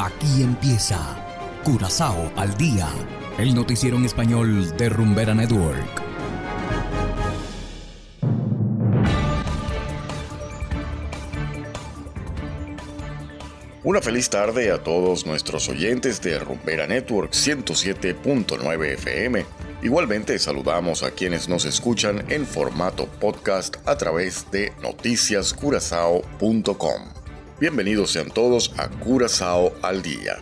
Aquí empieza Curazao al día, el noticiero en español de Rumbera Network. Una feliz tarde a todos nuestros oyentes de Rumbera Network 107.9 FM. Igualmente saludamos a quienes nos escuchan en formato podcast a través de noticiascurazao.com. Bienvenidos sean todos a Curazao al Día.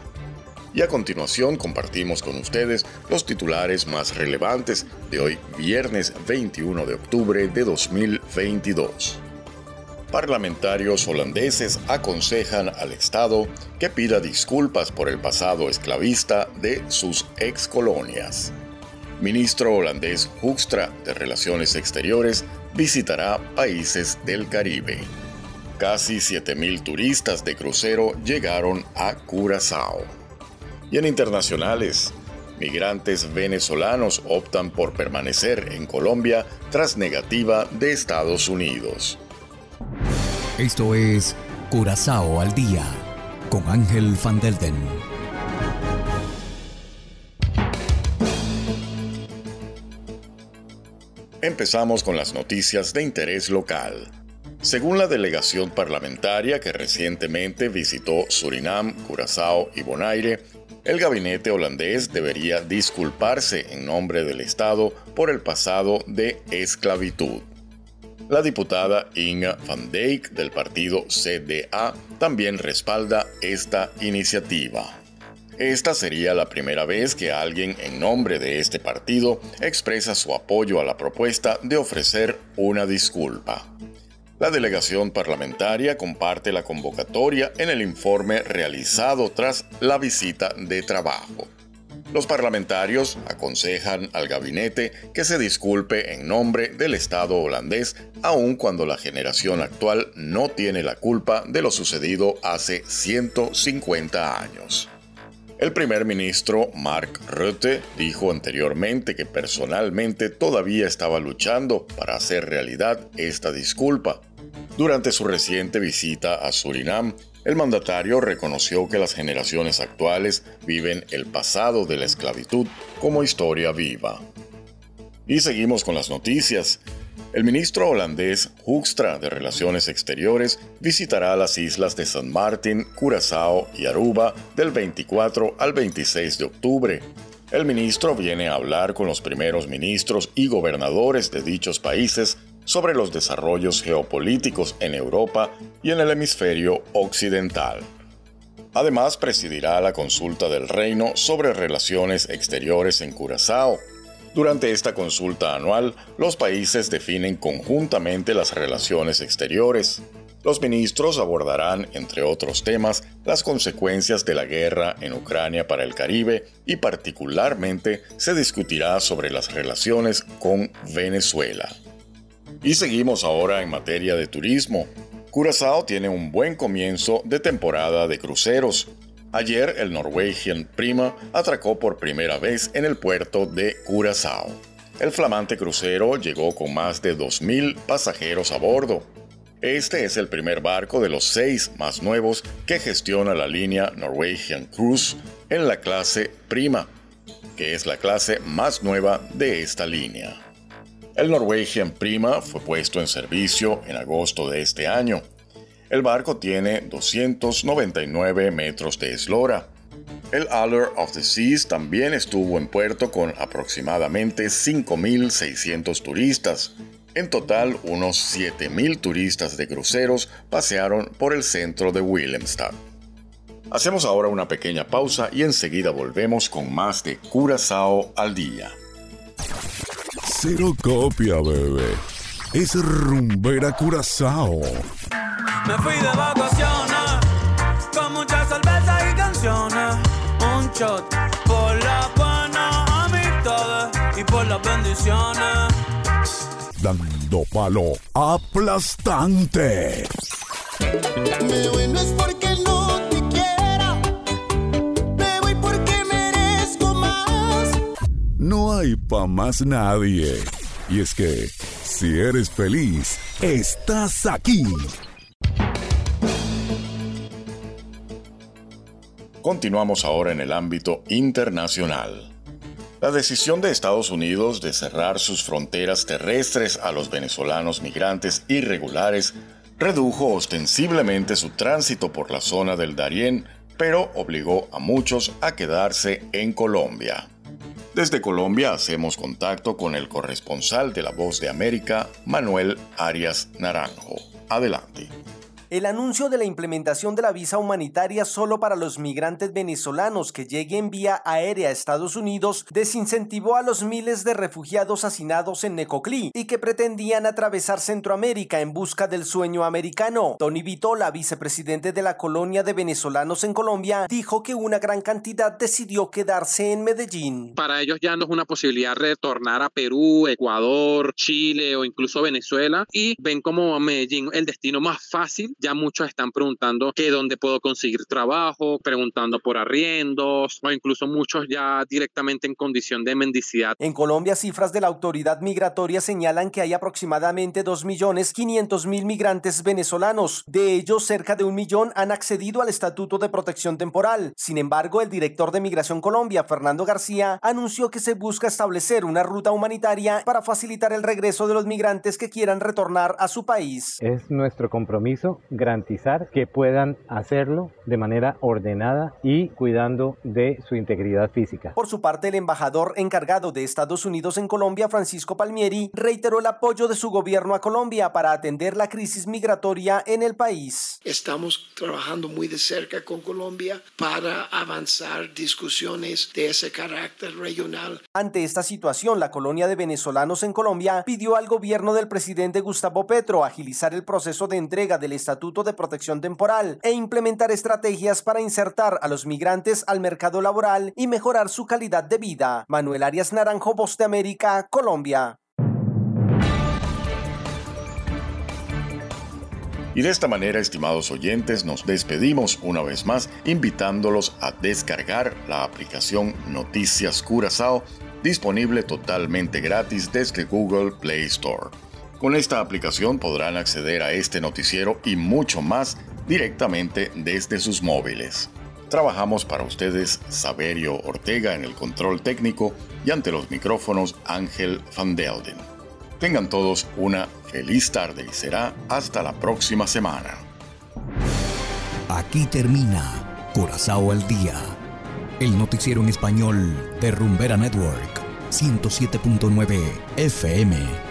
Y a continuación compartimos con ustedes los titulares más relevantes de hoy viernes 21 de octubre de 2022. Parlamentarios holandeses aconsejan al Estado que pida disculpas por el pasado esclavista de sus ex colonias. Ministro holandés Hoekstra de Relaciones Exteriores visitará países del Caribe. Casi 7.000 turistas de crucero llegaron a Curazao. Y en internacionales, migrantes venezolanos optan por permanecer en Colombia tras negativa de Estados Unidos. Esto es Curazao al día con Ángel Van Delden. Empezamos con las noticias de interés local. Según la delegación parlamentaria que recientemente visitó Surinam, Curazao y Bonaire, el gabinete holandés debería disculparse en nombre del Estado por el pasado de esclavitud. La diputada Inga van Dijk del partido CDA también respalda esta iniciativa. Esta sería la primera vez que alguien en nombre de este partido expresa su apoyo a la propuesta de ofrecer una disculpa. La delegación parlamentaria comparte la convocatoria en el informe realizado tras la visita de trabajo. Los parlamentarios aconsejan al gabinete que se disculpe en nombre del Estado holandés, aun cuando la generación actual no tiene la culpa de lo sucedido hace 150 años. El primer ministro Mark Rutte dijo anteriormente que personalmente todavía estaba luchando para hacer realidad esta disculpa. Durante su reciente visita a Surinam, el mandatario reconoció que las generaciones actuales viven el pasado de la esclavitud como historia viva. Y seguimos con las noticias. El ministro holandés Hoekstra de Relaciones Exteriores visitará las islas de San Martín, Curazao y Aruba del 24 al 26 de octubre. El ministro viene a hablar con los primeros ministros y gobernadores de dichos países sobre los desarrollos geopolíticos en Europa y en el hemisferio occidental. Además, presidirá la consulta del Reino sobre relaciones exteriores en Curazao, durante esta consulta anual, los países definen conjuntamente las relaciones exteriores. Los ministros abordarán, entre otros temas, las consecuencias de la guerra en Ucrania para el Caribe y particularmente se discutirá sobre las relaciones con Venezuela. Y seguimos ahora en materia de turismo. Curazao tiene un buen comienzo de temporada de cruceros. Ayer el Norwegian Prima atracó por primera vez en el puerto de Curazao. El flamante crucero llegó con más de 2.000 pasajeros a bordo. Este es el primer barco de los seis más nuevos que gestiona la línea Norwegian Cruise en la clase Prima, que es la clase más nueva de esta línea. El Norwegian Prima fue puesto en servicio en agosto de este año el barco tiene 299 metros de eslora. El Allure of the Seas también estuvo en puerto con aproximadamente 5.600 turistas. En total, unos 7.000 turistas de cruceros pasearon por el centro de Willemstad. Hacemos ahora una pequeña pausa y enseguida volvemos con más de Curazao al día. Cero copia, bebé. Es rumbera Curazao. Me fui de vacaciones con muchas cervezas y canciones. Un shot por la buena amistades y por las bendiciones. Dando palo aplastante. Me voy no es porque no te quiera. Me voy porque merezco más. No hay pa' más nadie. Y es que, si eres feliz, estás aquí. Continuamos ahora en el ámbito internacional. La decisión de Estados Unidos de cerrar sus fronteras terrestres a los venezolanos migrantes irregulares redujo ostensiblemente su tránsito por la zona del Darién, pero obligó a muchos a quedarse en Colombia. Desde Colombia hacemos contacto con el corresponsal de La Voz de América, Manuel Arias Naranjo. Adelante. El anuncio de la implementación de la visa humanitaria solo para los migrantes venezolanos que lleguen vía aérea a Estados Unidos desincentivó a los miles de refugiados hacinados en Necoclí y que pretendían atravesar Centroamérica en busca del sueño americano. Tony Vitola, vicepresidente de la colonia de venezolanos en Colombia, dijo que una gran cantidad decidió quedarse en Medellín. Para ellos ya no es una posibilidad retornar a Perú, Ecuador, Chile o incluso Venezuela y ven como Medellín el destino más fácil ya muchos están preguntando que dónde puedo conseguir trabajo, preguntando por arriendos o incluso muchos ya directamente en condición de mendicidad. En Colombia, cifras de la autoridad migratoria señalan que hay aproximadamente 2.500.000 migrantes venezolanos. De ellos, cerca de un millón han accedido al Estatuto de Protección Temporal. Sin embargo, el director de Migración Colombia, Fernando García, anunció que se busca establecer una ruta humanitaria para facilitar el regreso de los migrantes que quieran retornar a su país. Es nuestro compromiso garantizar que puedan hacerlo de manera ordenada y cuidando de su integridad física. Por su parte, el embajador encargado de Estados Unidos en Colombia, Francisco Palmieri, reiteró el apoyo de su gobierno a Colombia para atender la crisis migratoria en el país. Estamos trabajando muy de cerca con Colombia para avanzar discusiones de ese carácter regional. Ante esta situación, la colonia de venezolanos en Colombia pidió al gobierno del presidente Gustavo Petro agilizar el proceso de entrega del Estatuto de Protección Temporal e implementar estrategias para insertar a los migrantes al mercado laboral y mejorar su calidad de vida. Manuel Arias Naranjo, Voz de América, Colombia. Y de esta manera, estimados oyentes, nos despedimos una vez más invitándolos a descargar la aplicación Noticias Curazao disponible totalmente gratis desde Google Play Store. Con esta aplicación podrán acceder a este noticiero y mucho más directamente desde sus móviles. Trabajamos para ustedes Saberio Ortega en el control técnico y ante los micrófonos Ángel Van Delden. Tengan todos una feliz tarde y será hasta la próxima semana. Aquí termina Corazao al Día, el noticiero en español de Rumbera Network, 107.9 FM.